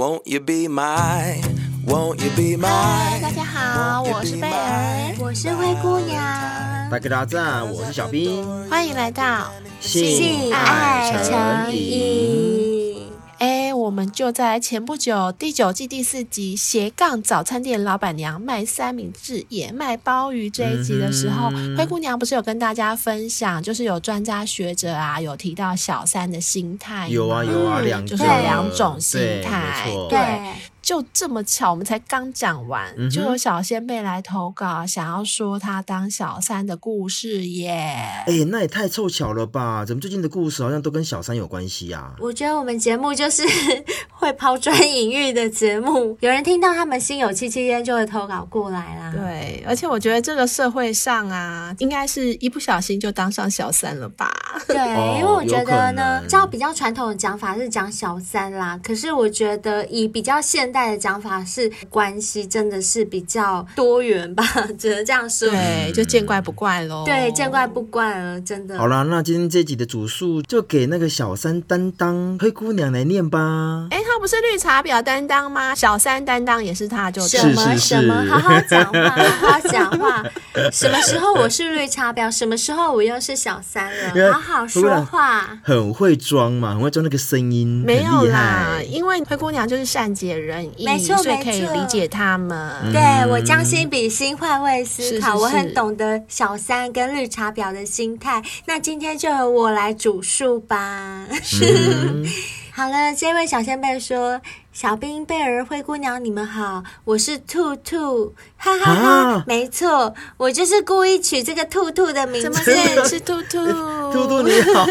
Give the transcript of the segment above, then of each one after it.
Won't you be my, won't you be my? 嗨，大家好，我是贝儿，我是灰姑娘。大家好，我是小兵，欢迎来到性爱诚引。我们就在前不久第九季第四集斜杠早餐店老板娘卖三明治也卖鲍鱼这一集的时候，灰姑娘不是有跟大家分享，就是有专家学者啊有提到小三的心态，有啊有啊，就是有两种心态，对。对就这么巧，我们才刚讲完，嗯、就有小仙贝来投稿，想要说他当小三的故事耶。哎，那也太凑巧了吧？怎么最近的故事好像都跟小三有关系啊？我觉得我们节目就是 会抛砖引玉的节目，有人听到他们心有戚戚焉，就会投稿过来啦。对，而且我觉得这个社会上啊，应该是一不小心就当上小三了吧？对，哦、因为我觉得呢，照比较传统的讲法是讲小三啦，可是我觉得以比较现代。的讲法是关系真的是比较多元吧，只能这样说。对，就见怪不怪喽。对，见怪不怪了，真的。好啦，那今天这集的主述就给那个小三担当灰姑娘来念吧。哎，她不是绿茶婊担当吗？小三担当也是他，就什么什么，好好讲话，好好讲话。什么时候我是绿茶婊？什么时候我又是小三了？好好说话。很会装嘛，很会装那个声音，没有啦，因为灰姑娘就是善解人。没错，所以可以理解他们。嗯、对，我将心比心，换位思考，是是是，我很懂得小三跟绿茶婊的心态。那今天就由我来主述吧。嗯、好了，这位小仙贝说。小兵、贝儿、灰姑娘，你们好，我是兔兔，哈哈哈，哈！没错，我就是故意取这个兔兔的名字，是兔兔。兔兔你好，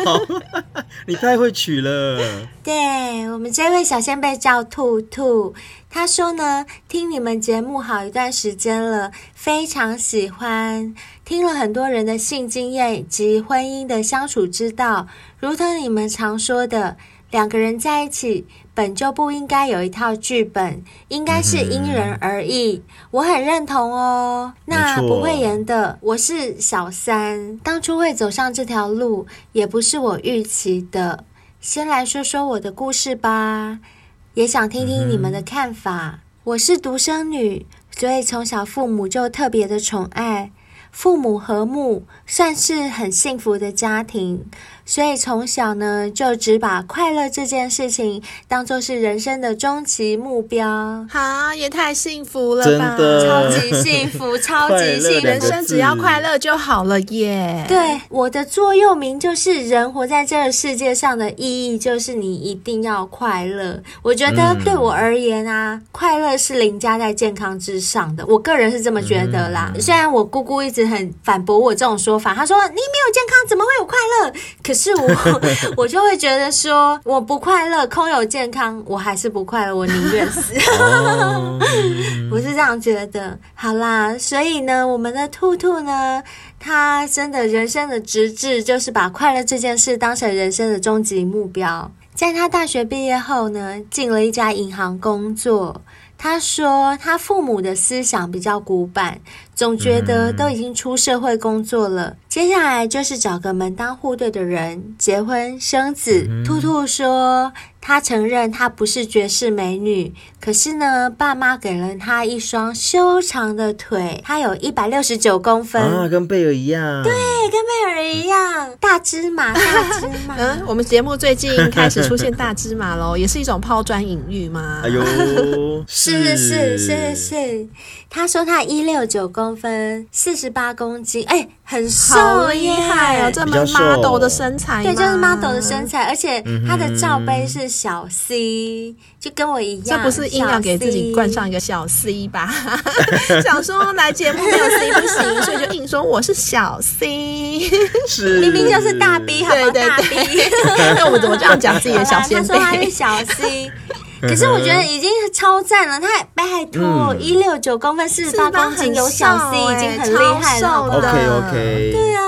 你太会取了。对，我们这位小仙贝叫兔兔，他说呢，听你们节目好一段时间了，非常喜欢，听了很多人的性经验及婚姻的相处之道，如同你们常说的。两个人在一起本就不应该有一套剧本，应该是因人而异。我很认同哦。那不会演的，我是小三，当初会走上这条路也不是我预期的。先来说说我的故事吧，也想听听你们的看法。我是独生女，所以从小父母就特别的宠爱，父母和睦，算是很幸福的家庭。所以从小呢，就只把快乐这件事情当做是人生的终极目标。好，也太幸福了吧！真的，超级幸福，超级幸福，人生只要快乐就好了耶。对，我的座右铭就是：人活在这个世界上的意义就是你一定要快乐。我觉得对我而言啊，嗯、快乐是凌驾在健康之上的。我个人是这么觉得啦。嗯、虽然我姑姑一直很反驳我这种说法，她说你没有健康怎么会有快乐？可是。是我，我就会觉得说，我不快乐，空有健康，我还是不快乐，我宁愿死。我是这样觉得。好啦，所以呢，我们的兔兔呢，他真的人生的直至就是把快乐这件事当成人生的终极目标。在他大学毕业后呢，进了一家银行工作。他说，他父母的思想比较古板，总觉得都已经出社会工作了，接下来就是找个门当户对的人结婚生子。兔兔说。他承认他不是绝世美女，可是呢，爸妈给了他一双修长的腿，他有一百六十九公分啊，跟贝尔一样。对，跟贝尔一样，大芝麻，大芝麻。嗯，我们节目最近开始出现大芝麻喽，也是一种抛砖引玉吗？哎呦，是是是是是。他说他一六九公分，四十八公斤，哎，很瘦，好厉害哦，这么 model 的身材，对，就是 model 的身材，而且他的罩杯是小 C，就跟我一样。这不是硬要给自己冠上一个小 C 吧？想说来节目没有 C 不行，所以就硬说我是小 C，是明明就是大 B，好吗？大 B，那我们怎么这样讲自己的小仙贝？他说他是小 C。可是我觉得已经超赞了，他拜托一六九公分，四十八公斤，有小 C 已经很厉害了，？OK OK。对啊，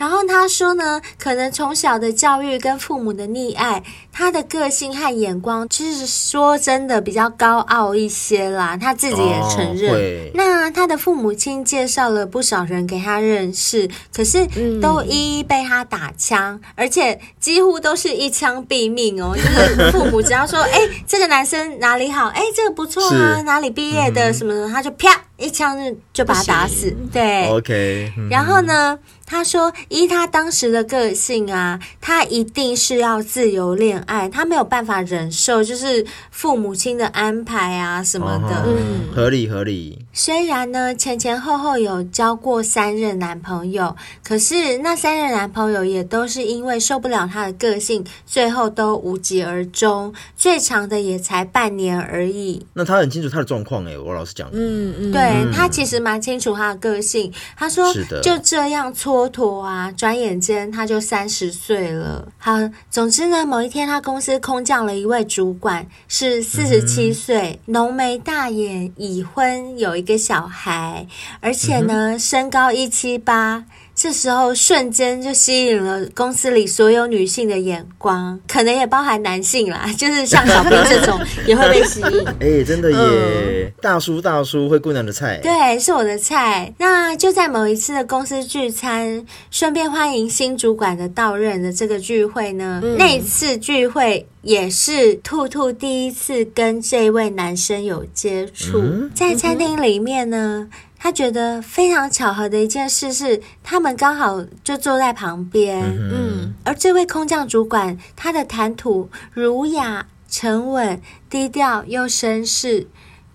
然后他说呢，可能从小的教育跟父母的溺爱，他的个性和眼光，其实说真的比较高傲一些啦。他自己也承认。哦、那他的父母亲介绍了不少人给他认识，可是都一一被他打枪，嗯、而且几乎都是一枪毙命哦。就是父母只要说，哎，这个男生哪里好，哎，这个不错啊，哪里毕业的什么的，他就啪一枪就就把他打死。对，OK、嗯。然后呢？他说：“依他当时的个性啊，他一定是要自由恋爱，他没有办法忍受就是父母亲的安排啊什么的。嗯，合理合理。虽然呢前前后后有交过三任男朋友，可是那三任男朋友也都是因为受不了他的个性，最后都无疾而终。最长的也才半年而已。那他很清楚他的状况哎，我老实讲，嗯嗯，对嗯他其实蛮清楚他的个性。他说是的就这样错。”蹉跎啊，转眼间他就三十岁了。好，总之呢，某一天他公司空降了一位主管，是四十七岁，浓眉大眼，已婚，有一个小孩，而且呢，身高一七八。这时候瞬间就吸引了公司里所有女性的眼光，可能也包含男性啦，就是像小兵这种也会被吸引。哎、欸，真的耶！嗯、大叔大叔，灰姑娘的菜，对，是我的菜。那就在某一次的公司聚餐，顺便欢迎新主管的到任的这个聚会呢，嗯、那一次聚会也是兔兔第一次跟这位男生有接触，嗯、在餐厅里面呢。嗯他觉得非常巧合的一件事是，他们刚好就坐在旁边，嗯，嗯，而这位空降主管，他的谈吐儒雅、沉稳、低调又绅士。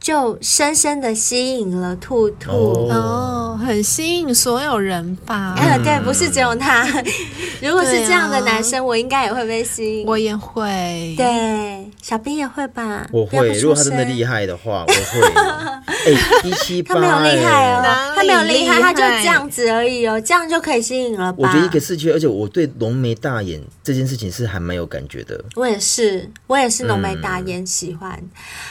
就深深的吸引了兔兔哦，很吸引所有人吧？嗯，对，不是只有他。如果是这样的男生，我应该也会被吸引。我也会，对，小兵也会吧？我会。如果他真的厉害的话，我会。哎，一七八，他没有厉害哦，他没有厉害，他就这样子而已哦，这样就可以吸引了吧？我觉得一个视觉，而且我对浓眉大眼这件事情是还蛮有感觉的。我也是，我也是浓眉大眼，喜欢。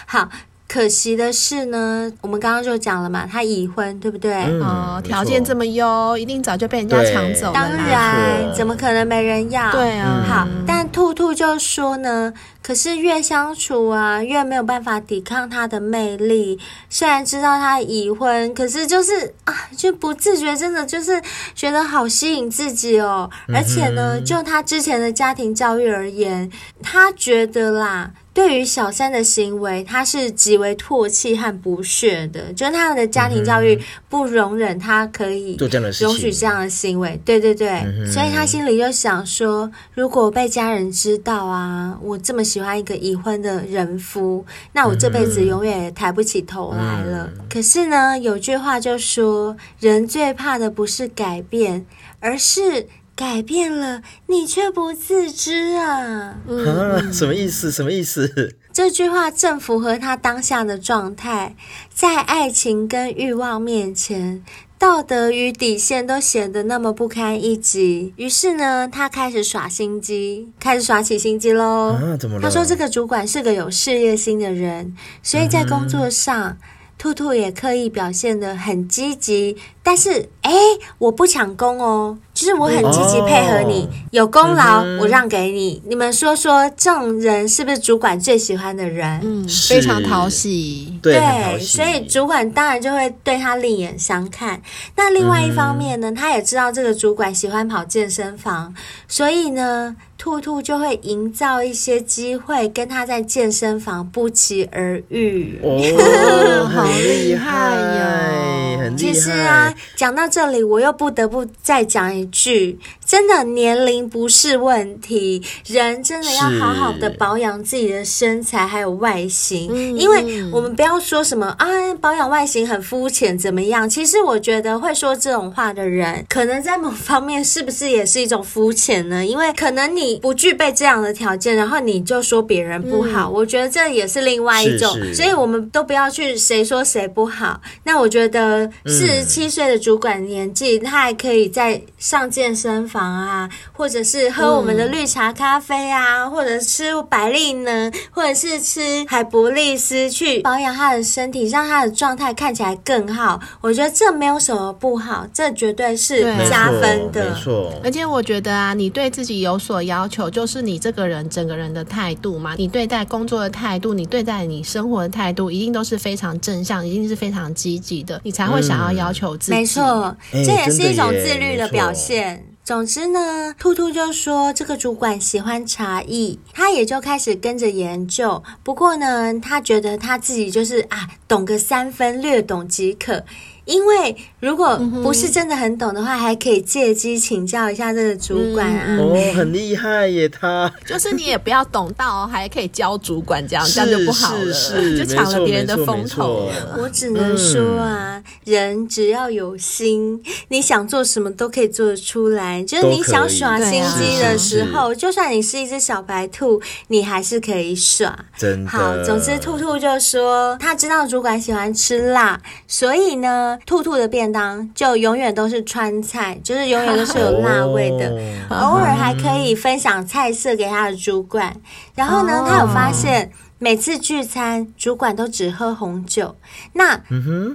好。可惜的是呢，我们刚刚就讲了嘛，他已婚，对不对？嗯、哦，条件这么优，一定早就被人家抢走了。当然，怎么可能没人要？对啊。好，但兔兔就说呢，可是越相处啊，越没有办法抵抗他的魅力。虽然知道他已婚，可是就是啊，就不自觉，真的就是觉得好吸引自己哦。而且呢，就他之前的家庭教育而言，他觉得啦。对于小三的行为，他是极为唾弃和不屑的，就是他们的家庭教育不容忍他可以容许这样的行为。对对对，嗯、所以他心里就想说，如果被家人知道啊，我这么喜欢一个已婚的人夫，那我这辈子永远也抬不起头来了。嗯、可是呢，有句话就说，人最怕的不是改变，而是。改变了，你却不自知啊！嗯、啊，什么意思？什么意思？这句话正符合他当下的状态，在爱情跟欲望面前，道德与底线都显得那么不堪一击。于是呢，他开始耍心机，开始耍起心机喽。啊，怎么了？他说这个主管是个有事业心的人，所以在工作上，嗯、兔兔也刻意表现得很积极。但是，哎，我不抢功哦。就是我很积极配合你，哦、有功劳、嗯、我让给你。你们说说，这种人是不是主管最喜欢的人？嗯，非常讨喜。对，对所以主管当然就会对他另眼相看。那另外一方面呢，嗯、他也知道这个主管喜欢跑健身房，所以呢，兔兔就会营造一些机会跟他在健身房不期而遇。哦，好厉害呀！很厉害。其实啊，讲到这里，我又不得不再讲一。句真的年龄不是问题，人真的要好好的保养自己的身材还有外形，是因为我们不要说什么啊，保养外形很肤浅怎么样？其实我觉得会说这种话的人，可能在某方面是不是也是一种肤浅呢？因为可能你不具备这样的条件，然后你就说别人不好，嗯、我觉得这也是另外一种。是是所以我们都不要去谁说谁不好。那我觉得四十七岁的主管年纪，他还可以在。上健身房啊，或者是喝我们的绿茶咖啡啊，嗯、或者吃百利呢，或者是吃海博利斯去保养他的身体，让他的状态看起来更好。我觉得这没有什么不好，这绝对是加分的。没错，而且我觉得啊，你对自己有所要求，就是你这个人整个人的态度嘛，你对待工作的态度，你对待你生活的态度，一定都是非常正向，一定是非常积极的，你才会想要要求自己。嗯、没错，这也是一种自律的表现。总之呢，兔兔就说这个主管喜欢茶艺，他也就开始跟着研究。不过呢，他觉得他自己就是啊，懂个三分，略懂即可。因为如果不是真的很懂的话，嗯、还可以借机请教一下这个主管啊。嗯、哦，很厉害耶，他 就是你也不要懂到，还可以教主管这样，这样就不好了，就抢了别人的风头了。我只能说啊，嗯、人只要有心，你想做什么都可以做得出来。就是你想耍心机的时候，就算你是一只小白兔，你还是可以耍。真的。好，总之兔兔就说他知道主管喜欢吃辣，所以呢。兔兔的便当就永远都是川菜，就是永远都是有辣味的，偶尔还可以分享菜色给他的主管。然后呢，他有发现。每次聚餐，主管都只喝红酒。那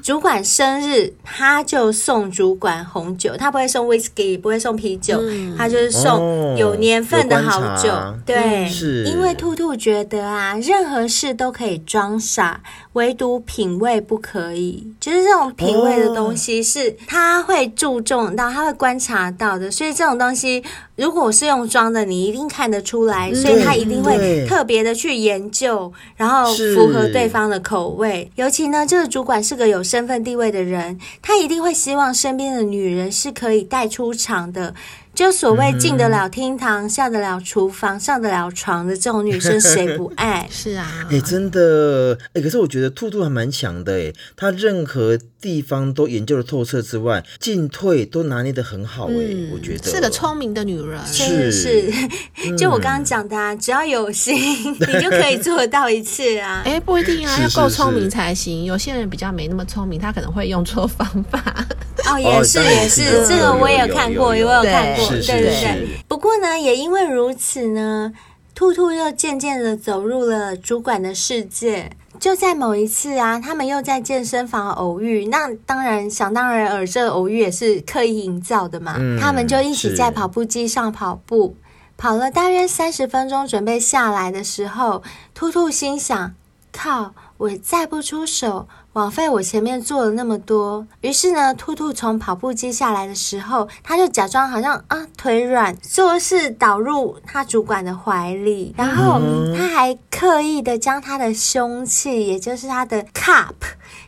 主管生日，他就送主管红酒，他不会送 whisky，不会送啤酒，嗯、他就是送有年份的好酒。哦、对，是因为兔兔觉得啊，任何事都可以装傻，唯独品味不可以。就是这种品味的东西，是他会注重到，他会观察到的。所以这种东西。如果是用装的，你一定看得出来，所以他一定会特别的去研究，然后符合对方的口味。尤其呢，这个主管是个有身份地位的人，他一定会希望身边的女人是可以带出场的。就所谓进得了厅堂、嗯、下得了厨房、上得了床的这种女生，谁不爱？是啊，哎、欸，真的，哎、欸，可是我觉得兔兔还蛮强的，哎，他任何地方都研究的透彻之外，进退都拿捏的很好，哎、嗯，我觉得。是个聪明的女人，是。是，就我刚刚讲的，啊，嗯、只要有心，你就可以做到一次啊。哎、欸，不一定啊，要够聪明才行。有些人比较没那么聪明，他可能会用错方法。哦，也是也是，这个我也有看过，我有看过。对对对，不过呢，也因为如此呢，兔兔又渐渐的走入了主管的世界。就在某一次啊，他们又在健身房偶遇，那当然想当然尔，这偶遇也是刻意营造的嘛。嗯、他们就一起在跑步机上跑步，跑了大约三十分钟，准备下来的时候，兔兔心想：靠，我再不出手。枉费我前面做了那么多，于是呢，兔兔从跑步机下来的时候，他就假装好像啊腿软，做事倒入他主管的怀里，然后他还刻意的将他的凶器，也就是他的 cup，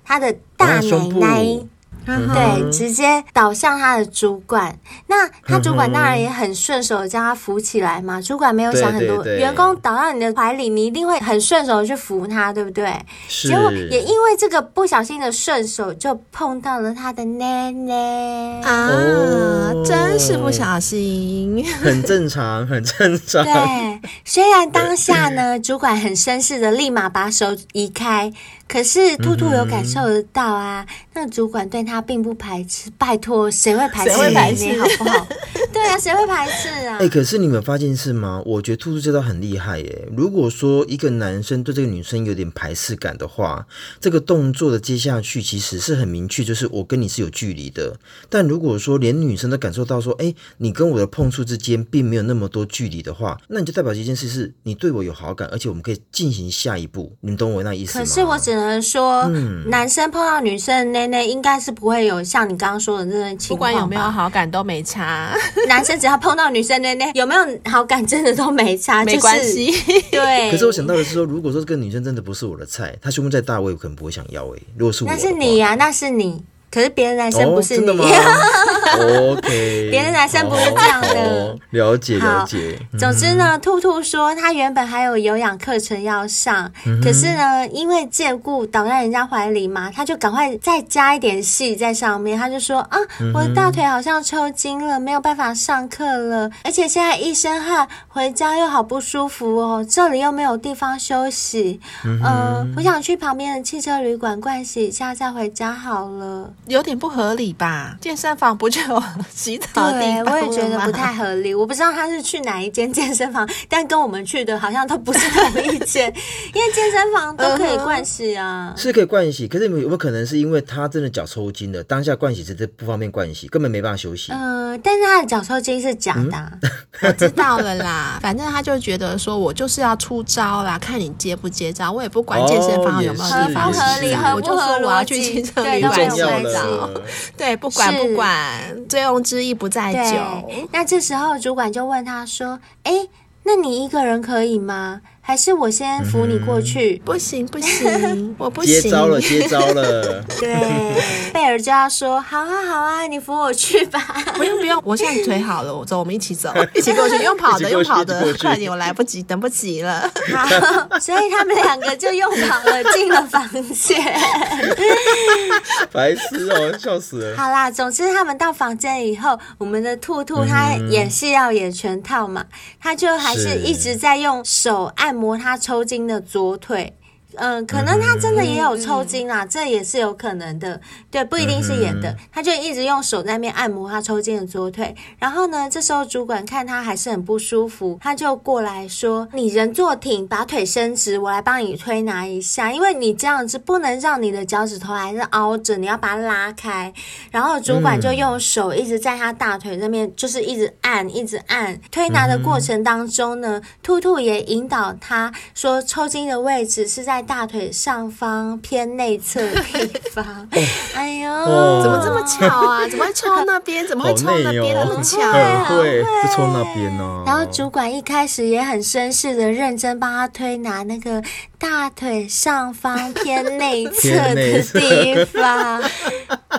他的大奶奶。嗯、对，直接倒向他的主管。那他主管当然也很顺手的将他扶起来嘛。主管没有想很多，员工倒到你的怀里，你一定会很顺手去扶他，对不对？是。结果也因为这个不小心的顺手，就碰到了他的奶奶啊！哦、真是不小心，很正常，很正常。对，虽然当下呢，主管很绅士的立马把手移开。可是兔兔有感受得到啊，嗯、那主管对他并不排斥。拜托，谁会排斥？谁会排斥？好不好？对啊，谁会排斥啊？哎、欸，可是你们发现是吗？我觉得兔兔这招很厉害耶。如果说一个男生对这个女生有点排斥感的话，这个动作的接下去其实是很明确，就是我跟你是有距离的。但如果说连女生都感受到说，哎、欸，你跟我的碰触之间并没有那么多距离的话，那你就代表一件事是你对我有好感，而且我们可以进行下一步。你们懂我那意思吗？可是我只能。说，嗯、男生碰到女生的内内，应该是不会有像你刚刚说的那种情况。不管有没有好感都没差。男生只要碰到女生内内，有没有好感真的都没差，没关系。对。可是我想到的是说，如果说这个女生真的不是我的菜，她胸部再大，我也可能不会想要哎。如果是我，那是你呀、啊，那是你。可是别的男生不是你，别的男生不是这样的。了解了解。总之呢，兔兔说他原本还有有氧课程要上，可是呢，因为借故倒在人家怀里嘛，他就赶快再加一点戏在上面。他就说啊，我的大腿好像抽筋了，没有办法上课了，而且现在一身汗，回家又好不舒服哦，这里又没有地方休息。嗯，我想去旁边的汽车旅馆灌洗一下，再回家好了。有点不合理吧？健身房不就有洗澡的地对，方。我也觉得不太合理。我不知道他是去哪一间健身房，但跟我们去的好像都不是同一间，因为健身房都可以灌洗啊，是可以灌洗。可是有没有可能是因为他真的脚抽筋了，当下灌洗真的不方便灌洗，根本没办法休息。嗯、呃，但是他的脚抽筋是假的、啊，嗯、我知道了啦。反正他就觉得说我就是要出招啦，看你接不接招，我也不管健身房有没有地方合理，我就说我要去健身旅馆洗澡。对，不管不管，醉翁之意不在酒。那这时候主管就问他说：“哎，那你一个人可以吗？”还是我先扶你过去？不行不行，我不行。接招了，接招了。对，贝 尔就要说：“好啊，好啊，你扶我去吧。”不用不用，我现在腿好了，我走，我们一起走，一起过去，用跑的，用跑的，快点，我来不及，等不及了。好，所以他们两个就用跑了，进了房间。白痴哦，笑死了。好啦，总之他们到房间以后，我们的兔兔他演戏要演全套嘛，他就还是一直在用手按。按摩他抽筋的左腿。嗯，可能他真的也有抽筋啦，嗯、这也是有可能的。对，不一定是演的，嗯、他就一直用手在那边按摩他抽筋的左腿。然后呢，这时候主管看他还是很不舒服，他就过来说：“你人坐挺，把腿伸直，我来帮你推拿一下。因为你这样子不能让你的脚趾头还是凹着，你要把它拉开。”然后主管就用手一直在他大腿那边，就是一直按，一直按。推拿的过程当中呢，兔兔也引导他说，抽筋的位置是在。大腿上方偏内侧的地方，哦、哎呦，怎么这么巧啊？怎么会抽那边？怎么会抽那边？那么巧，会就抽那边呢？然后主管一开始也很绅士的认真帮他推拿那个大腿上方偏内侧的地方，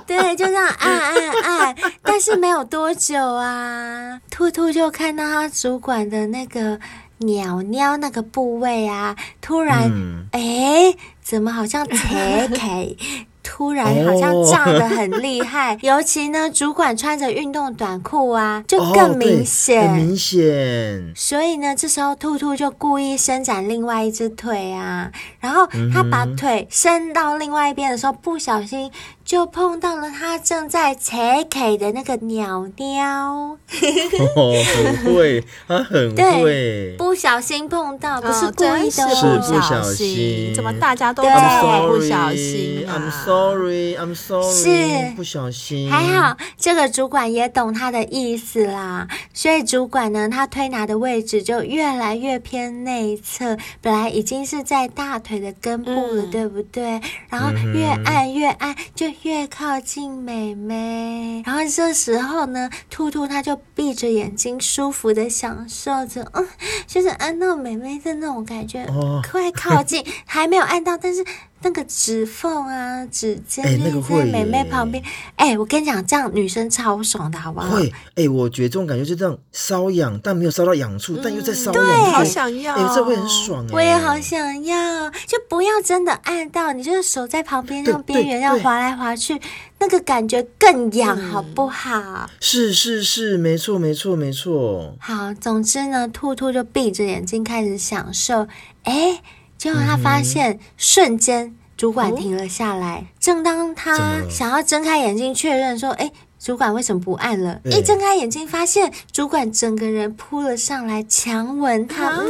对，就这样按按按，但是没有多久啊，兔兔就看到他主管的那个。鸟鸟那个部位啊，突然，哎、嗯，怎么好像切开？突然好像胀得很厉害，尤其呢，主管穿着运动短裤啊，就更明显，很明显。所以呢，这时候兔兔就故意伸展另外一只腿啊，然后他把腿伸到另外一边的时候，不小心。就碰到了他正在切 K 的那个鸟鸟，哦，很会，他很会，不小心碰到，不是故意的，是不小心，怎么大家都这么不小心？I'm sorry, I'm sorry，是不小心。还好这个主管也懂他的意思啦，所以主管呢，他推拿的位置就越来越偏内侧，本来已经是在大腿的根部了，嗯、对不对？然后越按越按就。越靠近美美，然后这时候呢，兔兔它就闭着眼睛，舒服的享受着，嗯，就是按到美美的那种感觉，哦、快靠近，还没有按到，但是。那个指缝啊，指尖在美眉旁边。哎、欸，我跟你讲，这样女生超爽的，好不好？会。哎、欸，我觉得这种感觉就这样瘙痒，但没有瘙到痒处，嗯、但又在瘙痒。对，好想要。哎、欸，这会很爽。我也好想要，就不要真的按到，你就是手在旁边，让边缘要滑来滑去，那个感觉更痒，好不好？是是是，没错没错没错。好，总之呢，兔兔就闭着眼睛开始享受。哎、欸。结果他发现，瞬间主管停了下来。哦、正当他想要睁开眼睛确认说：“哎，主管为什么不按了？”一睁开眼睛，发现主管整个人扑了上来，强吻他。不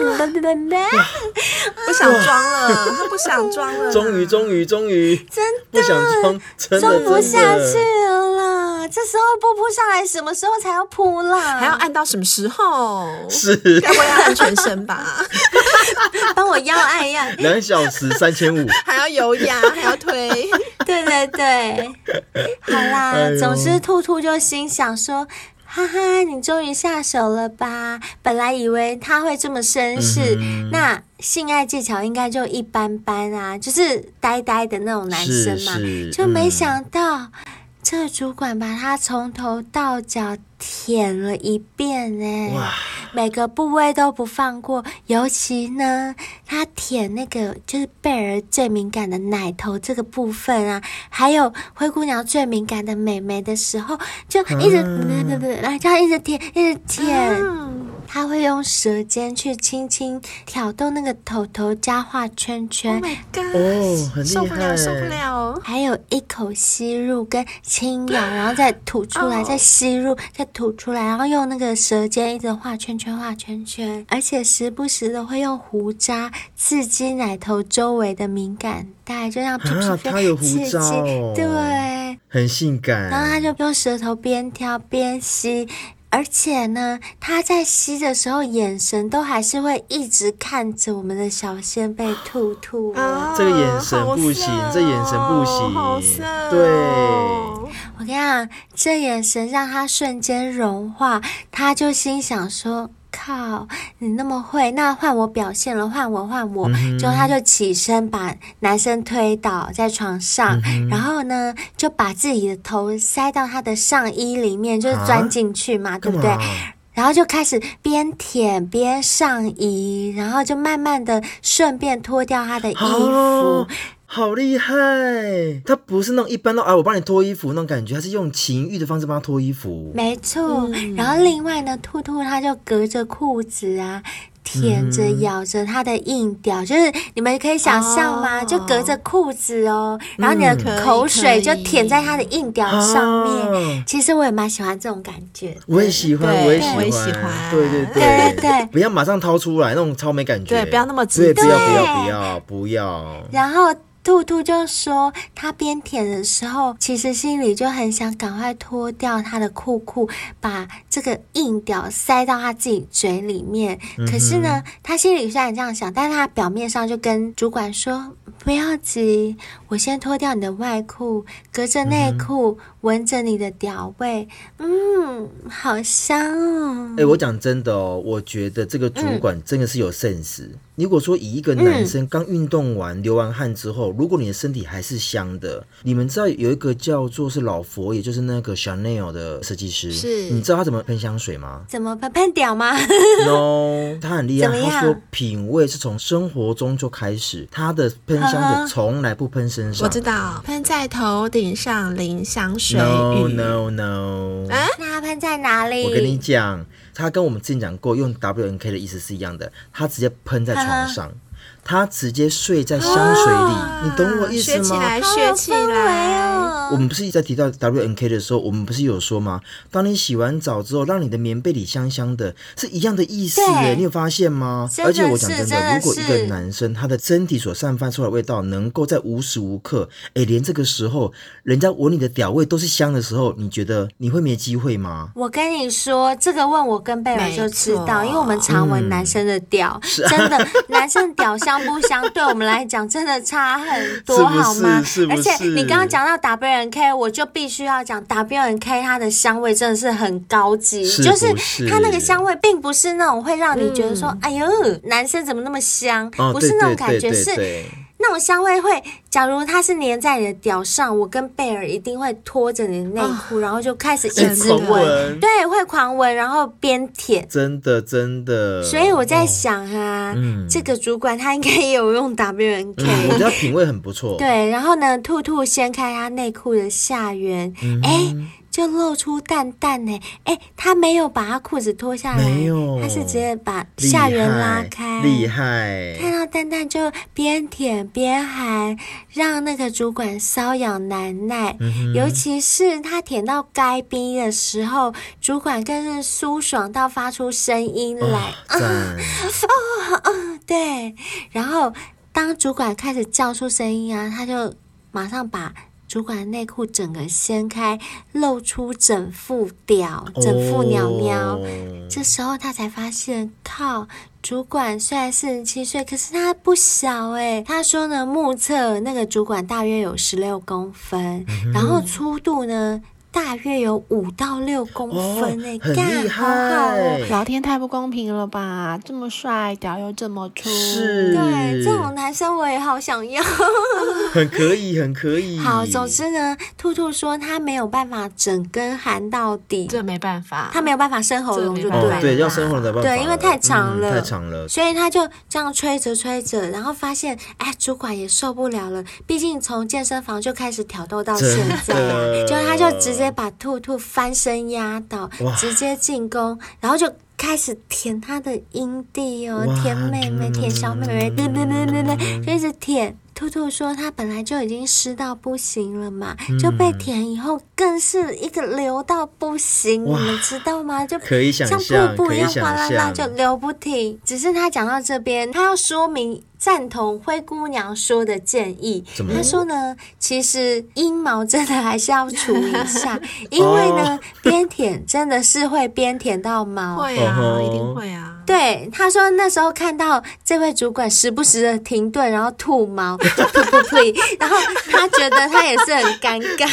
想装了，他不想装了。终于，终于，终于，真的不想装，装不下去了。这时候不扑上来，什么时候才要扑啦？还要按到什么时候？是，该不会要按全身吧？帮我腰按一下，两小时三千五，还要油压，还要推，对对对，好啦，哎、总之兔兔就心想说，哈哈，你终于下手了吧？本来以为他会这么绅士，嗯、那性爱技巧应该就一般般啊，就是呆呆的那种男生嘛，嗯、就没想到。这主管把他从头到脚舔了一遍，哎，哇。每个部位都不放过，尤其呢，他舔那个就是贝儿最敏感的奶头这个部分啊，还有灰姑娘最敏感的美眉的时候，就一直不不不，来这样一直舔，一直舔。嗯他会用舌尖去轻轻挑逗那个头头加画圈圈。Oh my god！哦，很厉害，受不了，受不了。还有一口吸入跟轻咬，然后再吐出来，再吸入，再吐出来，然后用那个舌尖一直画圈圈，画圈圈，而且时不时的会用胡渣刺激奶头周围的敏感带，就像皮皮啊，他有胡渣哦，对，很性感。然后他就用舌头边挑边吸。而且呢，他在吸的时候，眼神都还是会一直看着我们的小仙贝兔兔。啊，这个眼神不行，哦、这眼神不行，好色哦、对，我跟你讲，这眼神让他瞬间融化，他就心想说。靠，你那么会，那换我表现了，换我，换我。嗯、就他就起身把男生推倒在床上，嗯、然后呢就把自己的头塞到他的上衣里面，就是钻进去嘛，啊、对不对？然后就开始边舔边上移，然后就慢慢的顺便脱掉他的衣服。哦好厉害！他不是那种一般的，哎，我帮你脱衣服那种感觉，他是用情欲的方式帮他脱衣服。没错，嗯、然后另外呢，兔兔他就隔着裤子啊，舔着咬着它的硬屌，嗯、就是你们可以想象吗？哦、就隔着裤子哦，然后你的口水就舔在它的硬屌上面。嗯、其实我也蛮喜欢这种感觉，我也喜欢，我也喜欢，对对对。对对，不要马上掏出来那种超没感觉，对，不要那么直接，不要不要不要不要，然后。兔兔就说，他边舔的时候，其实心里就很想赶快脱掉他的裤裤，把这个硬屌塞到他自己嘴里面。嗯、可是呢，他心里虽然这样想，但是他表面上就跟主管说：“不要急，我先脱掉你的外裤，隔着内裤闻着你的屌味，嗯，好香哦。”哎、欸，我讲真的哦，我觉得这个主管真的是有 sense。嗯如果说以一个男生刚运动完、嗯、流完汗之后，如果你的身体还是香的，你们知道有一个叫做是老佛爷，就是那个 Chanel 的设计师，是，你知道他怎么喷香水吗？怎么喷？喷屌吗？No，他很厉害。他说品味是从生活中就开始，他的喷香水从来不喷身上。我知道，喷在头顶上淋香水。No No No，啊，那他喷在哪里？我跟你讲。他跟我们之前讲过，用 W N K 的意思是一样的，他直接喷在床上。他直接睡在香水里，啊、你懂我意思吗？学起来，学起来。我们不是一直在提到 W N K 的时候，我们不是有说吗？当你洗完澡之后，让你的棉被里香香的，是一样的意思耶。你有发现吗？而且我讲真的，如果一个男生他的身体所散发出来的味道，能够在无时无刻，哎，连这个时候人家闻你的屌味都是香的时候，你觉得你会没机会吗？我跟你说，这个问我跟贝尔就知道，因为我们常闻男生的屌，嗯、真的，男生屌香。不香？对我们来讲，真的差很多，好吗？是是？而且你刚刚讲到 W K，我就必须要讲 W N K，它的香味真的是很高级，是是就是它那个香味，并不是那种会让你觉得说，嗯、哎呦，男生怎么那么香？哦、不是那种感觉，对对对对对是。那种香味会，假如它是粘在你的屌上，我跟贝尔一定会拖着你的内裤，哦、然后就开始一直闻，对，会狂闻，然后边舔，真的真的。所以我在想啊，哦嗯、这个主管他应该也有用 WNK，、嗯、我觉得品味很不错。对，然后呢，兔兔掀开他内裤的下缘，哎、嗯。就露出蛋蛋呢，哎，他没有把他裤子脱下来，没有，他是直接把下缘拉开，厉害。看到蛋蛋就边舔边喊，让那个主管瘙痒难耐。嗯、尤其是他舔到该冰的时候，主管更是舒爽到发出声音来，哦，哦，哦，对。然后当主管开始叫出声音啊，他就马上把。主管的内裤整个掀开，露出整副屌，整副鸟鸟。Oh. 这时候他才发现，靠！主管虽然四十七岁，可是他不小诶。他说呢，目测那个主管大约有十六公分，mm hmm. 然后粗度呢？大约有五到六公分诶，很厉害！老天太不公平了吧？这么帅，屌又这么粗，是，对，这种男生我也好想要，很可以，很可以。好，总之呢，兔兔说他没有办法整根含到底，这没办法，他没有办法生喉咙，就对，对，要生喉咙的办法，对，因为太长了，太长了，所以他就这样吹着吹着，然后发现，哎，主管也受不了了，毕竟从健身房就开始挑逗到现在。啊，就他就直接。直接把兔兔翻身压倒，直接进攻，然后就开始舔她的阴蒂哦，舔妹妹，舔小妹妹，对对对对对，就一直舔。兔兔说他本来就已经湿到不行了嘛，就被舔以后更是一个流到不行，你们知道吗？就可以想像瀑布一样哗啦啦就流不停。只是他讲到这边，他要说明赞同灰姑娘说的建议怎么。他说呢，其实阴毛真的还是要除一下，因为呢，边舔真的是会边舔到毛。会啊，一定会啊。对，他说那时候看到这位主管时不时的停顿，然后吐毛，就 噗噗呸，然后他觉得他也是很尴尬。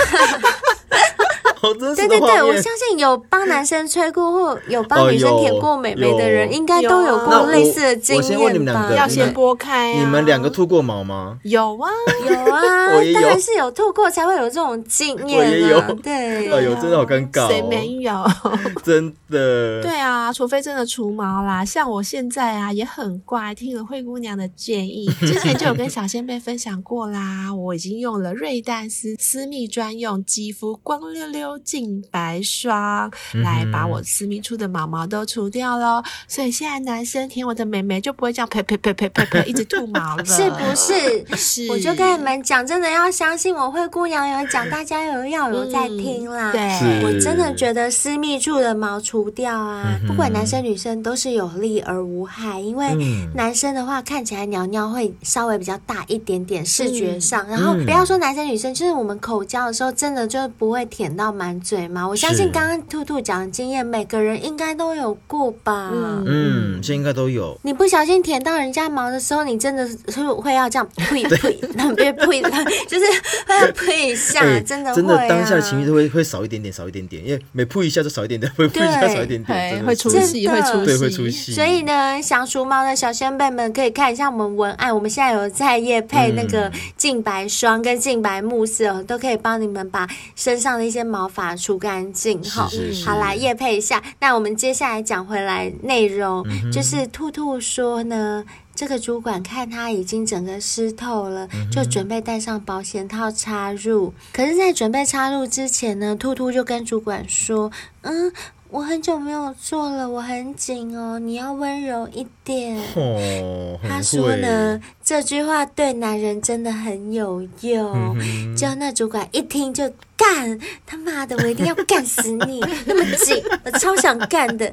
好真实对对对，我相信有帮男生吹过或有帮女生舔过美眉的人，应该都有过类似的经那我我先问你们验吧？要先拨开啊。你们两个吐过毛吗？有啊，有啊，我当然是有吐过才会有这种经验、啊。我也有对，哎呦，真的好尴尬、哦，谁没有？真的。对啊，除非真的除毛啦。像我现在啊，也很乖，听了灰姑娘的建议，之前就有跟小仙贝分享过啦。我已经用了瑞黛斯私密专用肌肤光溜溜净白霜，来把我私密处的毛毛都除掉喽。所以现在男生舔我的美眉就不会这样呸呸呸呸呸呸一直吐毛了，是不是？是，我就跟你们讲，真的要相信我，灰姑娘有讲，大家有要有在听啦。嗯、对，我真的觉得私密处的毛除掉啊，不管男生女生都是有利而无害。因为男生的话看起来鸟鸟会稍微比较大一点点，视觉上。然后不要说男生女生，就是我们口交的时候，真的就不会舔到满嘴嘛。我相信刚刚兔兔讲的经验，每个人应该都有过吧？嗯，嗯，这应该都有。你不小心舔到人家毛的时候，你真的是会要这样呸呸，那别呸，就是会要呸一下，欸、真的真的当下的情绪都会会少一点点，少一点点，因为每噗一下就少一点点，会噗一下少一点点，会出戏，会出戏，对，会出戏。所以呢，想除毛的小仙贝们可以看一下我们文案，我们现在有在夜配那个净白霜跟净白慕斯哦，都可以帮你们把身上的一些毛发出干净。哈，好来夜配一下。那我们接下来讲回来内容，嗯、就是兔兔说呢。这个主管看他已经整个湿透了，就准备戴上保险套插入。可是，在准备插入之前呢，兔兔就跟主管说：“嗯，我很久没有做了，我很紧哦，你要温柔一点。哦”他说呢，这句话对男人真的很有用。结果那主管一听就。干他妈的！我一定要干死你！那么紧，我超想干的。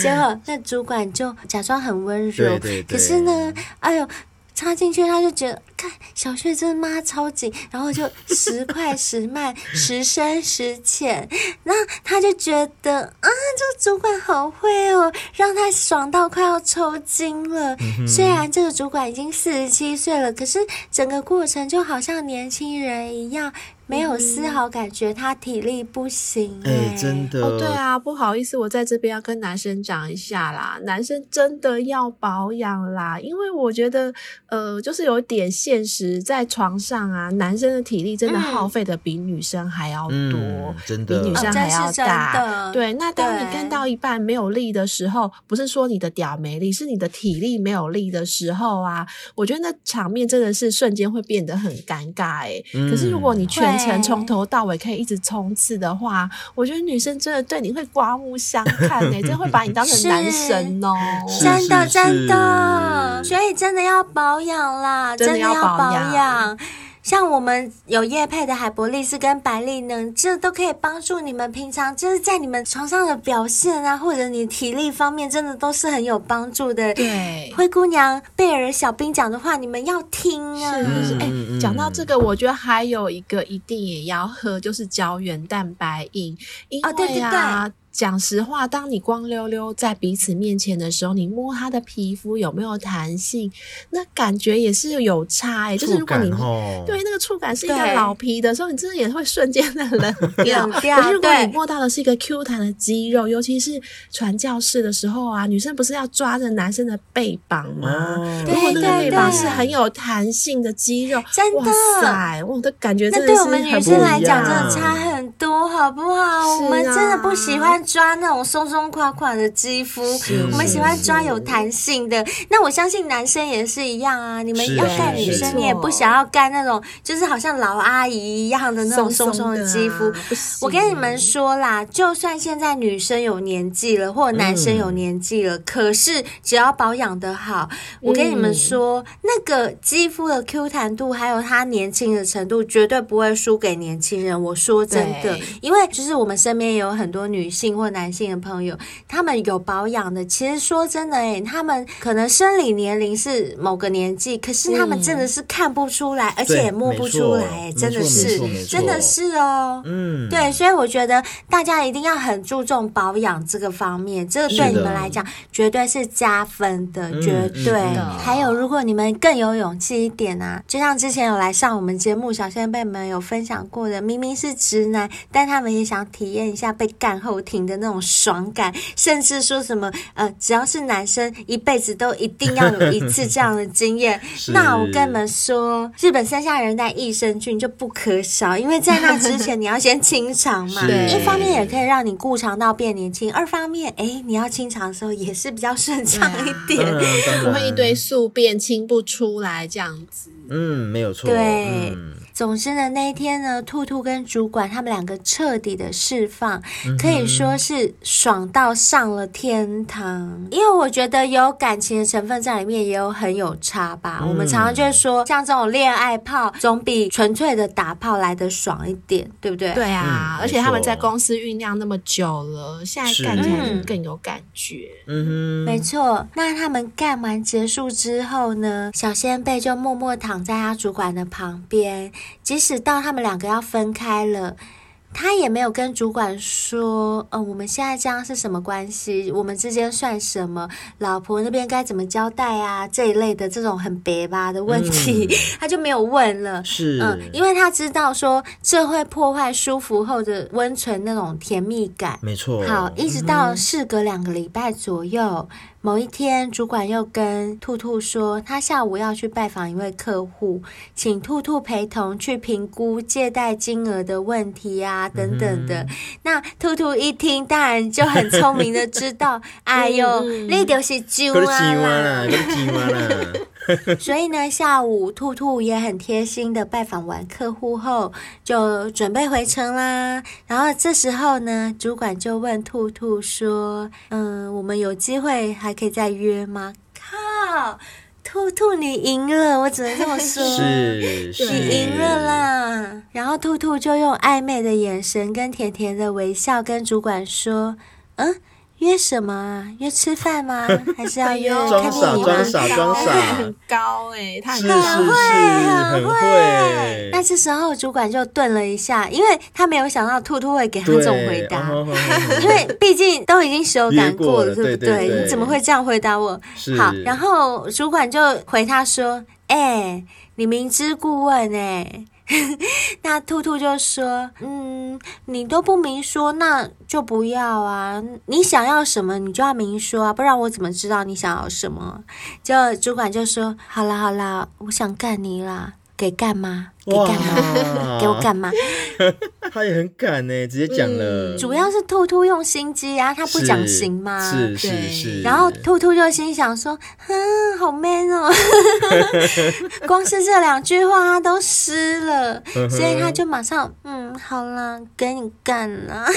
结果那主管就假装很温柔，对对对，可是呢，哎呦，插进去他就觉得，看小穴真的妈超紧，然后就时快时慢，时深时浅。那他就觉得啊，这个主管好会哦，让他爽到快要抽筋了。嗯、虽然这个主管已经四十七岁了，可是整个过程就好像年轻人一样。没有丝毫感觉他体力不行哎、真的。哦，对啊，不好意思，我在这边要跟男生讲一下啦，男生真的要保养啦，因为我觉得呃，就是有点现实，在床上啊，男生的体力真的耗费的比女生还要多，嗯、真的。比女生还要大。哦、对，那当你干到一半没有力的时候，不是说你的屌没力，是你的体力没有力的时候啊，我觉得那场面真的是瞬间会变得很尴尬哎、可是如果你全程从头到尾可以一直冲刺的话，我觉得女生真的对你会刮目相看呢、欸，真的会把你当成男神哦、喔，真的真的，所以真的要保养啦，真的要保养。像我们有叶配的海博力斯跟百丽能，这都可以帮助你们平常就是在你们床上的表现啊，或者你体力方面，真的都是很有帮助的。对，灰姑娘贝尔小兵讲的话，你们要听啊。是是是，哎、欸，讲到这个，我觉得还有一个一定也要喝，就是胶原蛋白饮，因为啊。哦对对对讲实话，当你光溜溜在彼此面前的时候，你摸他的皮肤有没有弹性，那感觉也是有差诶、欸、就是如果你对那个触感是一个老皮的时候，你真的也会瞬间的冷 掉。可是如果你摸到的是一个 Q 弹的肌肉，尤其是传教士的时候啊，女生不是要抓着男生的背膀吗？如果那个背膀是很有弹性的肌肉，真的，哇塞，我的感觉真的是很不一样。那对我们女生来讲，真的差很多，好不好？啊、我们真的不喜欢抓那种松松垮垮的肌肤，我们喜欢抓有弹性的。那我相信男生也是一样啊。你们要干女生，你也不想要干那种就是好像老阿姨一样的那种松松的肌肤。啊、我跟你们说啦，就算现在女生有年纪了，或者男生有年纪了，嗯、可是只要保养得好，我跟你们说，嗯、那个肌肤的 Q 弹度还有它年轻的程度，绝对不会输给年轻人。我说真的，因为就是我们身边也有很多女性或男性的朋友，他们有保养的。其实说真的，哎，他们可能生理年龄是某个年纪，可是他们真的是看不出来，嗯、而且也摸不出来，真的是，真的是哦。嗯，对，所以我觉得大家一定要很注重保养这个方面，这个对你们来讲绝对是加分的，的绝对。嗯、还有，如果你们更有勇气一点啊，就像之前有来上我们节目小仙贝们有分享过的，明明是直男，但他们也想体验一下被干后庭的那种爽感，甚至说什么呃，只要是男生一辈子都一定要有一次这样的经验。那我跟你们说，日本山下人带益生菌就不可少，因为在那之前你要先清肠嘛。对，一方面也可以让你顾肠道变年轻，二方面哎，你要清肠的时候也是比较顺畅一点，不会一堆宿便清不出来这样子。嗯，没有错。对。嗯总之呢，那一天呢，兔兔跟主管他们两个彻底的释放，嗯、可以说是爽到上了天堂。因为我觉得有感情的成分在里面，也有很有差吧。嗯、我们常常就会说，像这种恋爱炮，总比纯粹的打炮来的爽一点，对不对？对啊，嗯、而且他们在公司酝酿那么久了，现在干起来更有感觉。嗯哼，没错。那他们干完结束之后呢，小仙贝就默默躺在他主管的旁边。即使到他们两个要分开了，他也没有跟主管说：“呃，我们现在这样是什么关系？我们之间算什么？老婆那边该怎么交代啊？这一类的这种很别吧的问题，嗯、他就没有问了。是，嗯，因为他知道说这会破坏舒服后的温存那种甜蜜感。没错。好，一直到事隔两个礼拜左右。嗯某一天，主管又跟兔兔说，他下午要去拜访一位客户，请兔兔陪同去评估借贷金额的问题啊，等等的。嗯、那兔兔一听，当然就很聪明的知道，哎呦，你就是猪啊。所以呢，下午兔兔也很贴心的拜访完客户后，就准备回城啦。然后这时候呢，主管就问兔兔说：“嗯，我们有机会还可以再约吗？”靠，兔兔你赢了，我只能这么说，是，是你赢了啦。然后兔兔就用暧昧的眼神跟甜甜的微笑跟主管说：“嗯。”约什么啊？约吃饭吗？还是要约看电影吗？装傻，装傻，装傻，很高哎、欸，他很会，很会。那这时候主管就顿了一下，因为他没有想到兔兔会给他这种回答，因为毕竟都已经修改过了，对不对？你怎么会这样回答我？好，然后主管就回他说：“哎，你明知故问哎。” 那兔兔就说：“嗯，你都不明说，那就不要啊。你想要什么，你就要明说啊，不然我怎么知道你想要什么？”就主管就说：“好啦好啦，我想干你啦，给干吗？”给干嘛？给我干嘛？他也很敢呢，直接讲了。主要是兔兔用心机啊，他不讲行吗？是是是。然后兔兔就心想说：“嗯，好 man 哦！光是这两句话他都湿了，所以他就马上嗯，好啦，给你干了。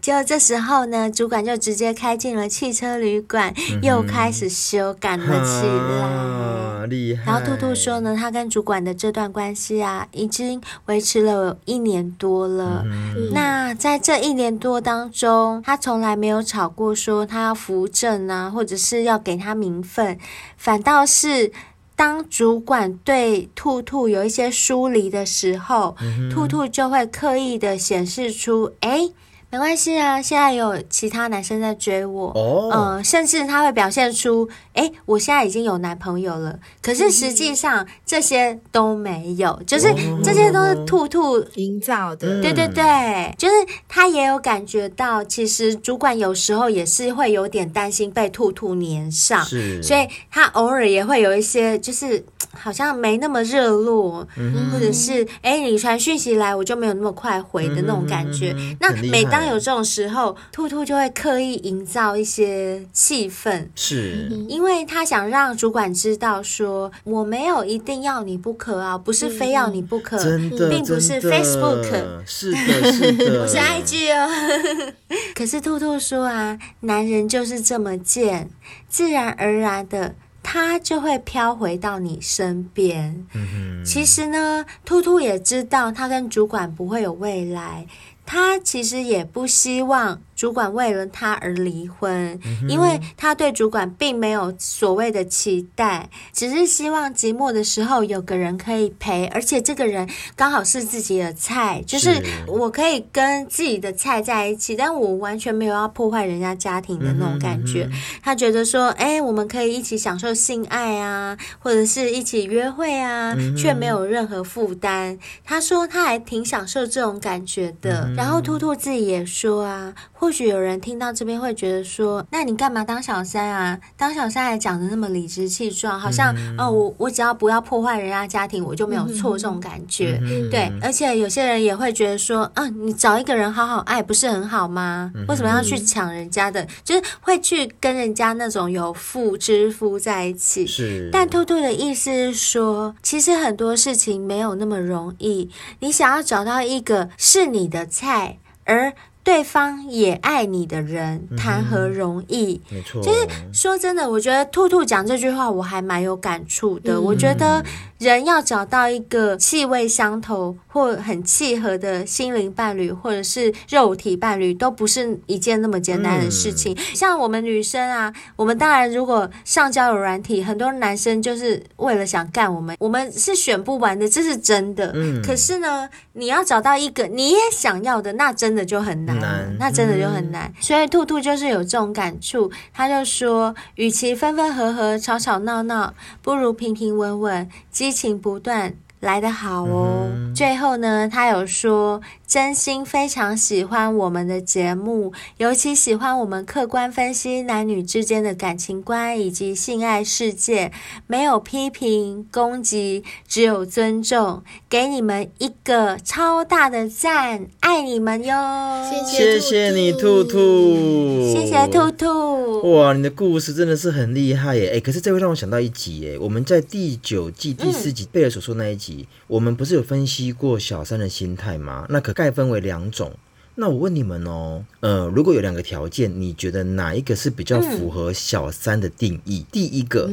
结果这时候呢，主管就直接开进了汽车旅馆，又开始修改了起来。厉害！然后兔兔说呢，他跟主管的这段关系啊，已经维持了一年多了。嗯、那在这一年多当中，他从来没有吵过，说他要扶正啊，或者是要给他名分。反倒是当主管对兔兔有一些疏离的时候，嗯、兔兔就会刻意的显示出，哎。没关系啊，现在有其他男生在追我，哦、呃，甚至他会表现出，诶，我现在已经有男朋友了。可是实际上这些都没有，就是这些都是兔兔营造的。对对对，就是他也有感觉到，其实主管有时候也是会有点担心被兔兔黏上，是所以他偶尔也会有一些就是。好像没那么热络，嗯、或者是哎，你传讯息来我就没有那么快回的那种感觉。嗯、那每当有这种时候，兔兔就会刻意营造一些气氛，是因为他想让主管知道说我没有一定要你不可啊，不是非要你不可，真的，并不是 Facebook，是的，是的，我是 IG 哦。可是兔兔说啊，男人就是这么贱，自然而然的。他就会飘回到你身边。嗯。其实呢，兔兔也知道他跟主管不会有未来，他其实也不希望。主管为了他而离婚，因为他对主管并没有所谓的期待，只是希望寂寞的时候有个人可以陪，而且这个人刚好是自己的菜，就是我可以跟自己的菜在一起，但我完全没有要破坏人家家庭的那种感觉。他觉得说，哎，我们可以一起享受性爱啊，或者是一起约会啊，却没有任何负担。他说他还挺享受这种感觉的。然后兔兔自己也说啊，或许有人听到这边会觉得说：“那你干嘛当小三啊？当小三还讲的那么理直气壮，好像、嗯、哦，我我只要不要破坏人家家庭，我就没有错这种感觉。嗯”对，而且有些人也会觉得说：“啊，你找一个人好好爱，不是很好吗？为什么要去抢人家的？就是会去跟人家那种有妇之夫在一起。”是。但兔兔的意思是说，其实很多事情没有那么容易。你想要找到一个是你的菜，而对方也爱你的人，谈何容易？嗯、没错，就是说真的，我觉得兔兔讲这句话，我还蛮有感触的。嗯、我觉得人要找到一个气味相投或很契合的心灵伴侣，或者是肉体伴侣，都不是一件那么简单的事情。嗯、像我们女生啊，我们当然如果上交友软体，很多男生就是为了想干我们，我们是选不完的，这是真的。嗯、可是呢，你要找到一个你也想要的，那真的就很难。难，那真的就很难，嗯、所以兔兔就是有这种感触，他就说，与其分分合合、吵吵闹闹，不如平平稳稳、激情不断。来得好哦！嗯、最后呢，他有说，真心非常喜欢我们的节目，尤其喜欢我们客观分析男女之间的感情观以及性爱世界，没有批评攻击，只有尊重，给你们一个超大的赞，爱你们哟！谢谢，谢谢你，兔兔，谢谢兔兔。哇，你的故事真的是很厉害耶！哎，可是这会让我想到一集耶，我们在第九季第四集贝尔所说那一集。嗯我们不是有分析过小三的心态吗？那可概分为两种。那我问你们哦，呃，如果有两个条件，你觉得哪一个是比较符合小三的定义？嗯、第一个，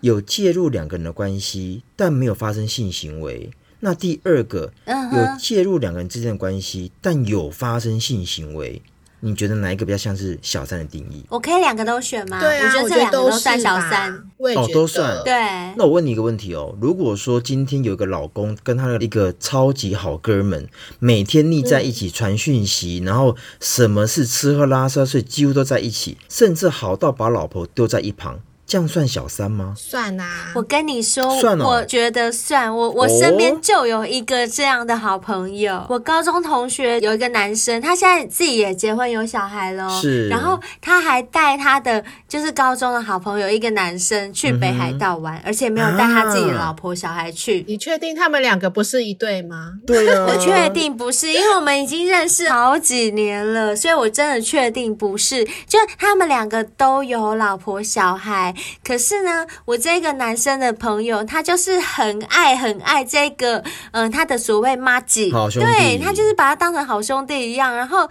有介入两个人的关系，但没有发生性行为。那第二个，有介入两个人之间的关系，但有发生性行为。你觉得哪一个比较像是小三的定义？我可以两个都选吗？对啊，我觉得这两个都算小三。哦，都算。对。那我问你一个问题哦，如果说今天有一个老公跟他的一个超级好哥们，每天腻在一起传讯息，嗯、然后什么事吃喝拉撒睡几乎都在一起，甚至好到把老婆丢在一旁。这样算小三吗？算啊！我跟你说，算哦、我觉得算。我我身边就有一个这样的好朋友。哦、我高中同学有一个男生，他现在自己也结婚有小孩了。是。然后他还带他的就是高中的好朋友一个男生去北海道玩，嗯、而且没有带他自己的老婆小孩去。你确定他们两个不是一对吗？对啊，我确定不是，因为我们已经认识好几年了，所以我真的确定不是。就他们两个都有老婆小孩。可是呢，我这个男生的朋友，他就是很爱很爱这个，嗯、呃，他的所谓妈吉，好兄弟，对，他就是把他当成好兄弟一样。然后，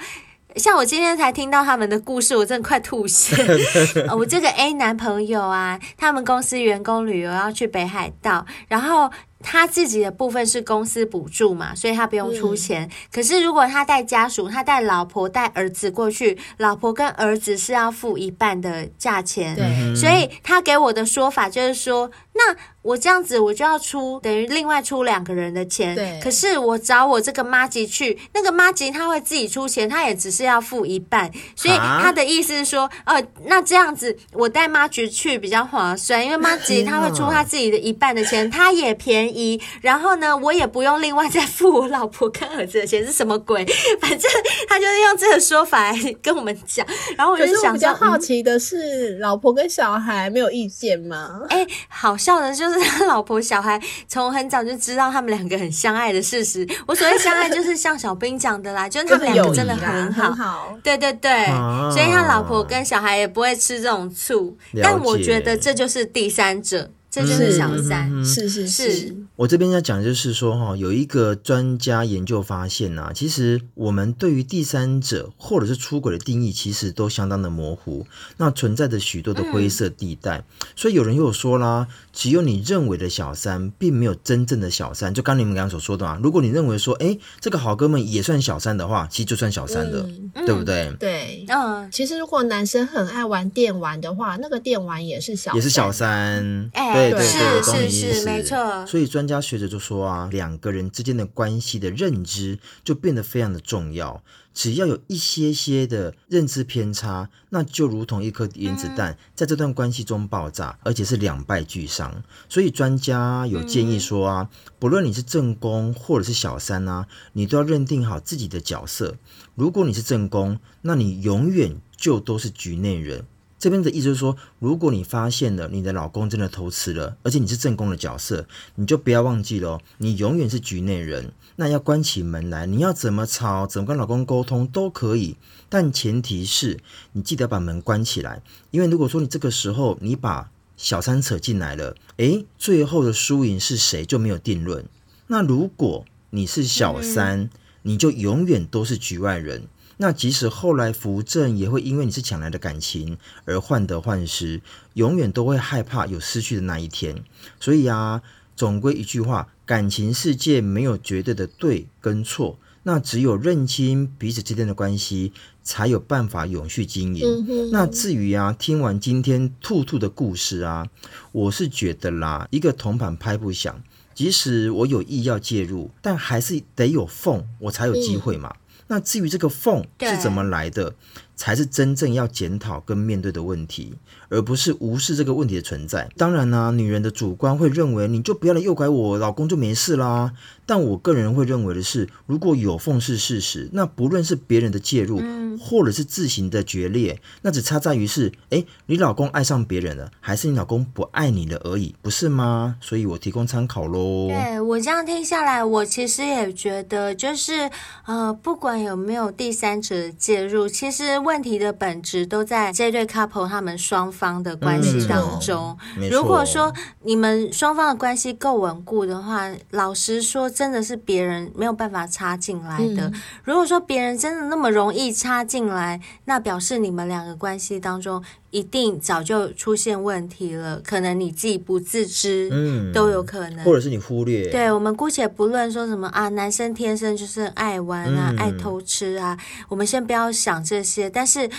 像我今天才听到他们的故事，我真的快吐血。呃、我这个 A 男朋友啊，他们公司员工旅游要去北海道，然后。他自己的部分是公司补助嘛，所以他不用出钱。嗯、可是如果他带家属，他带老婆带儿子过去，老婆跟儿子是要付一半的价钱。对，所以他给我的说法就是说，那我这样子我就要出等于另外出两个人的钱。对，可是我找我这个妈吉去，那个妈吉他会自己出钱，他也只是要付一半。所以他的意思是说，呃，那这样子我带妈吉去比较划算，因为妈吉他会出他自己的一半的钱，他也便宜。然后呢，我也不用另外再付我老婆跟儿子的钱，是什么鬼？反正他就是用这个说法来跟我们讲。然后我就想，比较好奇的是，嗯、老婆跟小孩没有意见吗？哎，好笑的就是他 老婆小孩从很早就知道他们两个很相爱的事实。我所谓相爱，就是像小兵讲的啦，就是他们两个真的很好，很好。对对对，啊、所以他老婆跟小孩也不会吃这种醋。但我觉得这就是第三者。这就是小三，是是，是。我这边要讲的就是说，哈，有一个专家研究发现呐、啊，其实我们对于第三者或者是出轨的定义，其实都相当的模糊，那存在着许多的灰色地带。嗯、所以有人又说啦，只有你认为的小三，并没有真正的小三。就刚你们刚刚所说的嘛，如果你认为说，哎，这个好哥们也算小三的话，其实就算小三的，嗯、对不对？嗯、对，嗯，其实如果男生很爱玩电玩的话，那个电玩也是小三，也是小三，哎。对。对，是是是，没错。所以专家学者就说啊，两个人之间的关系的认知就变得非常的重要。只要有一些些的认知偏差，那就如同一颗原子弹在这段关系中爆炸，而且是两败俱伤。所以专家有建议说啊，不论你是正宫或者是小三啊，你都要认定好自己的角色。如果你是正宫，那你永远就都是局内人。这边的意思就是说，如果你发现了你的老公真的偷吃了，而且你是正宫的角色，你就不要忘记了，你永远是局内人。那要关起门来，你要怎么吵，怎么跟老公沟通都可以，但前提是你记得把门关起来，因为如果说你这个时候你把小三扯进来了，诶，最后的输赢是谁就没有定论。那如果你是小三，嗯、你就永远都是局外人。那即使后来扶正，也会因为你是抢来的感情而患得患失，永远都会害怕有失去的那一天。所以啊，总归一句话，感情世界没有绝对的对跟错，那只有认清彼此之间的关系，才有办法永续经营。嗯、那至于啊，听完今天兔兔的故事啊，我是觉得啦，一个铜板拍不响，即使我有意要介入，但还是得有缝，我才有机会嘛。嗯那至于这个缝是怎么来的，才是真正要检讨跟面对的问题，而不是无视这个问题的存在。当然啦、啊，女人的主观会认为你就不要来诱拐我，老公就没事啦。但我个人会认为的是，如果有缝是事实，那不论是别人的介入，嗯、或者是自行的决裂，那只差在于是，诶，你老公爱上别人了，还是你老公不爱你了而已，不是吗？所以我提供参考喽。对，我这样听下来，我其实也觉得，就是呃，不管有没有第三者介入，其实。问题的本质都在这对 couple 他们双方的关系当中。嗯、如果说你们双方的关系够稳固的话，老实说，真的是别人没有办法插进来的。嗯、如果说别人真的那么容易插进来，那表示你们两个关系当中一定早就出现问题了，可能你自己不自知，嗯，都有可能，或者是你忽略。对，我们姑且不论说什么啊，男生天生就是爱玩啊，嗯、爱偷吃啊，我们先不要想这些。但是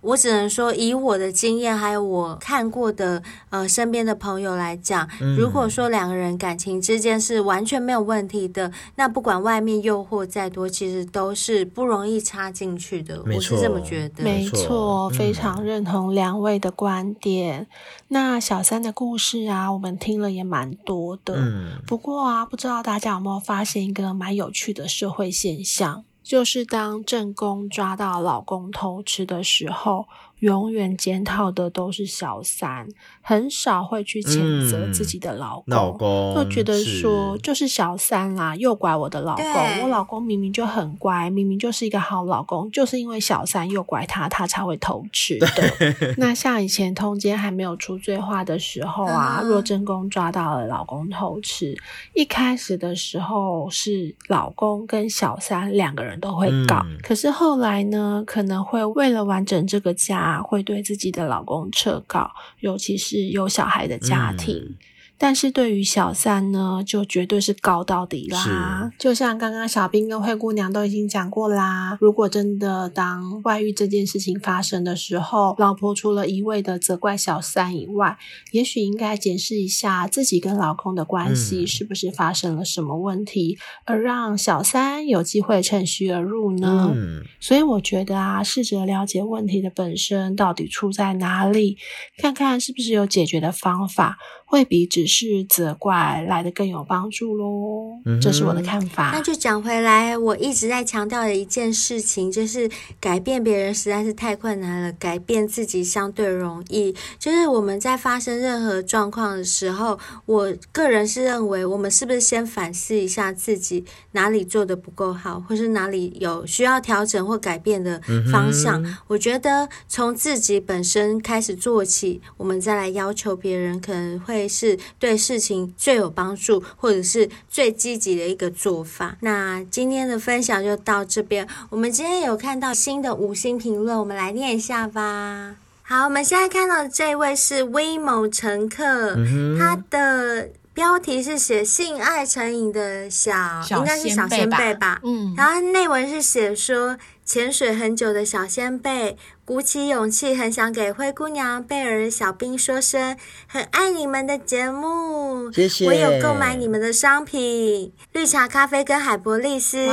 我只能说，以我的经验，还有我看过的呃身边的朋友来讲，如果说两个人感情之间是完全没有问题的，那不管外面诱惑再多，其实都是不容易插进去的。我是这么觉得。没错，非常认同两位的观点。嗯、那小三的故事啊，我们听了也蛮多的。嗯，不过啊，不知道大家有没有发现一个蛮有趣的社会现象？就是当正宫抓到老公偷吃的时候，永远检讨的都是小三，很少会去谴责自己的老公，嗯、老公就觉得说是就是小三啦，诱拐我的老公。我老公明明就很乖，明明就是一个好老公，就是因为小三诱拐他，他才会偷吃的。对那像以前通奸还没有出罪化的时候啊，嗯、若真公抓到了老公偷吃，一开始的时候是老公跟小三两个人都会告，嗯、可是后来呢，可能会为了完整这个家。会对自己的老公撤告，尤其是有小孩的家庭。但是对于小三呢，就绝对是高到底啦。就像刚刚小兵跟灰姑娘都已经讲过啦，如果真的当外遇这件事情发生的时候，老婆除了一味的责怪小三以外，也许应该检视一下自己跟老公的关系是不是发生了什么问题，嗯、而让小三有机会趁虚而入呢？嗯、所以我觉得啊，试着了解问题的本身到底出在哪里，看看是不是有解决的方法，会比只是责怪来的更有帮助喽。嗯这是我的看法。那就讲回来，我一直在强调的一件事情，就是改变别人实在是太困难了，改变自己相对容易。就是我们在发生任何状况的时候，我个人是认为，我们是不是先反思一下自己哪里做的不够好，或是哪里有需要调整或改变的方向？嗯我觉得从自己本身开始做起，我们再来要求别人，可能会是对事情最有帮助，或者是最积极的一个做法。那今天的分享就到这边。我们今天有看到新的五星评论，我们来念一下吧。好，我们现在看到的这位是威某乘客，嗯他的标题是写性爱成瘾的小，小应该是小先辈吧？嗯，然后内文是写说，潜水很久的小先辈鼓起勇气，很想给灰姑娘贝尔小兵说声很爱你们的节目，谢谢。我有购买你们的商品，绿茶咖啡跟海博利斯，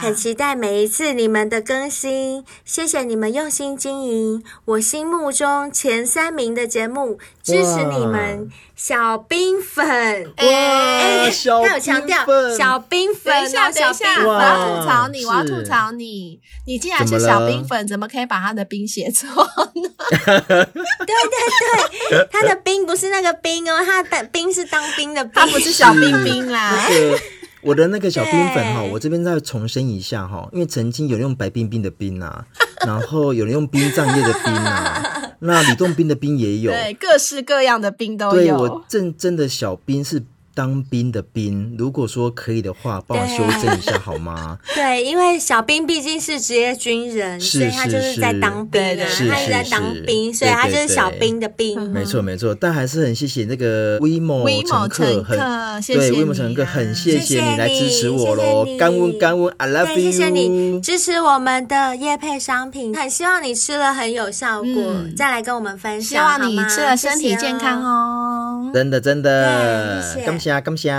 很期待每一次你们的更新，谢谢你们用心经营。我心目中前三名的节目，支持你们，小冰粉。哎小他有强调小冰粉哦，等一下，等一下，小兵我要吐槽你，我要吐槽你。你既然是小冰粉，怎么可以把他的兵写错呢？他的兵不是那个兵哦，他的兵是当兵的兵，他不是小兵兵啦。那个我的那个小兵粉哈，我这边再重申一下哈，因为曾经有人用白冰冰的冰啊，然后有人用冰葬业的冰啊，那李洞宾的冰也有，对，各式各样的冰都有对我。正真的小兵是当兵的兵，如果说可以的话，帮我修正一下好吗？对，因为小兵毕竟是职业军人，是所以他就是在当兵啊，是是他一直在当兵，所以他就是小兵的兵。没错没错，但还是很谢谢那个威某威某乘客，很客谢谢对你威某乘客，啊很谢谢谢你来支持我喽，干温干温，I love，you，谢谢你支持我们的叶配商品，很希望你吃了很有效果，嗯。再来跟我们分享希。望你吃了身体健康哦。真的真的。对谢，谢。感谢感谢。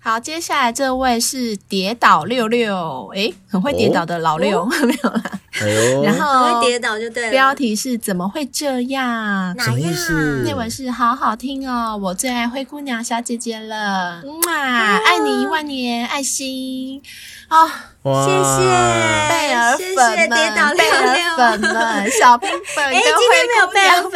好，接下来这位是跌倒六六，诶，很会跌倒的老六，没有啦。哎呦，然很后会跌倒就对了。标题是怎么会这样？哪什么意思内文是好好听哦，我最爱灰姑娘小姐姐了，哇，爱你一万年，爱心哦，哇谢谢贝尔谢谢粉们，跌倒六贝尔粉们，小冰粉跟哎今天没有灰姑娘贝尔粉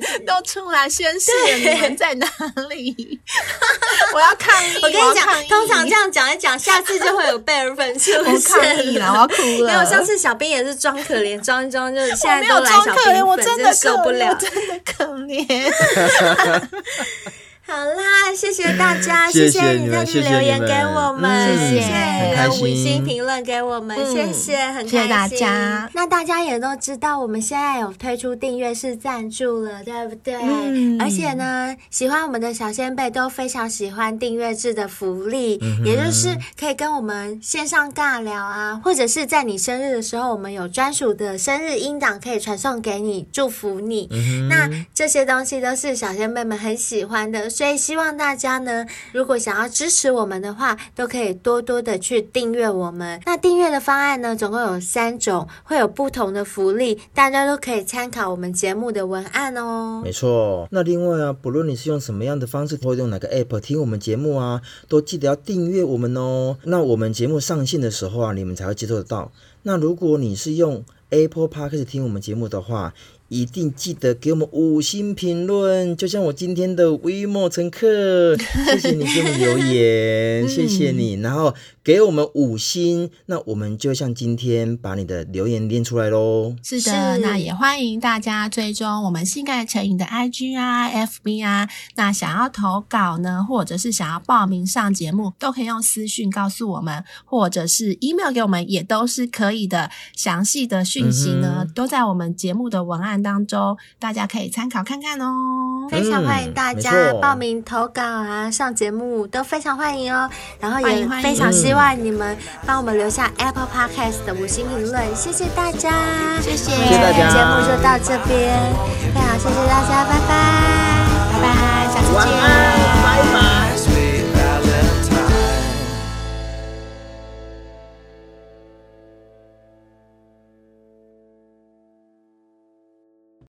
粉都出来宣誓了，你们在哪里？我要抗议！我跟你讲，通常这样讲一讲，下次就会有贝尔粉出我抗议现了，我要哭了。没有，上次小冰也是装可怜，装一装，就是现在都来小兵粉，我真的受不了。真的可怜。好啦，谢谢大家，谢谢谢你你们再去谢谢留言给我们，嗯谢谢五星评论给我们，嗯谢谢，很开心。谢谢大家那大家也都知道，我们现在有推出订阅式赞助了，对不对？嗯而且呢，喜欢我们的小先辈都非常喜欢订阅制的福利，也就是可以跟我们线上尬聊啊，或者是在你生日的时候，我们有专属的生日音档可以传送给你，祝福你。嗯那这些东西都是小先辈们很喜欢的，所以希望大家呢，如果想要支持我们的话，都可以多多的去订阅我们。那订阅的方案呢，总共有三种，会有不同的福利，大家都可以参考我们节目的文案哦。没错，那另外啊，不论你是用什么样的方式，或用哪个 app 听我们节目啊，都记得要订阅我们哦。那我们节目上线的时候啊，你们才会接受得到。那如果你是用 Apple Podcast 听我们节目的话，一定记得给我们五星评论，就像我今天的微末乘客，谢谢你给我们留言，谢谢你，然后给我们五星，那我们就像今天把你的留言念出来喽。是的，那也欢迎大家追踪我们性爱成瘾的 IG 啊、FB 啊。那想要投稿呢，或者是想要报名上节目，都可以用私讯告诉我们，或者是 email 给我们，也都是可以的。详细的讯息呢，嗯都在我们节目的文案当中，大家可以参考看看哦。非常欢迎大家报名投稿啊，上节目都非常欢迎哦。然后也非常希望你们帮我们留下 Apple Podcast 的五星评论，谢谢大家，谢谢我们今天的节目就到这边，非常谢谢大家，拜拜，拜拜，下次见。拜拜。